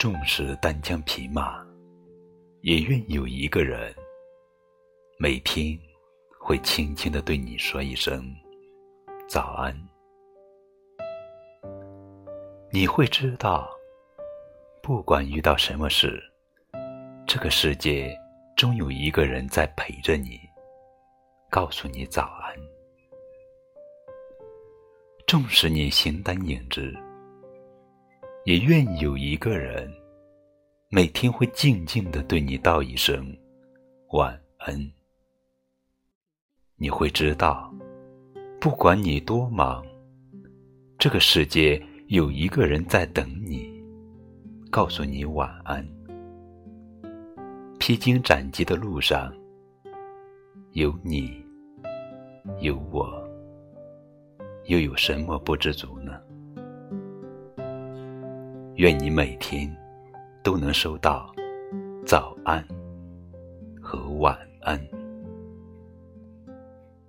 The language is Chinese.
纵使单枪匹马，也愿有一个人，每天会轻轻的对你说一声早安。你会知道，不管遇到什么事，这个世界终有一个人在陪着你，告诉你早安。纵使你形单影只。也愿有一个人，每天会静静的对你道一声晚安。你会知道，不管你多忙，这个世界有一个人在等你，告诉你晚安。披荆斩棘的路上，有你，有我，又有什么不知足呢？愿你每天都能收到早安和晚安。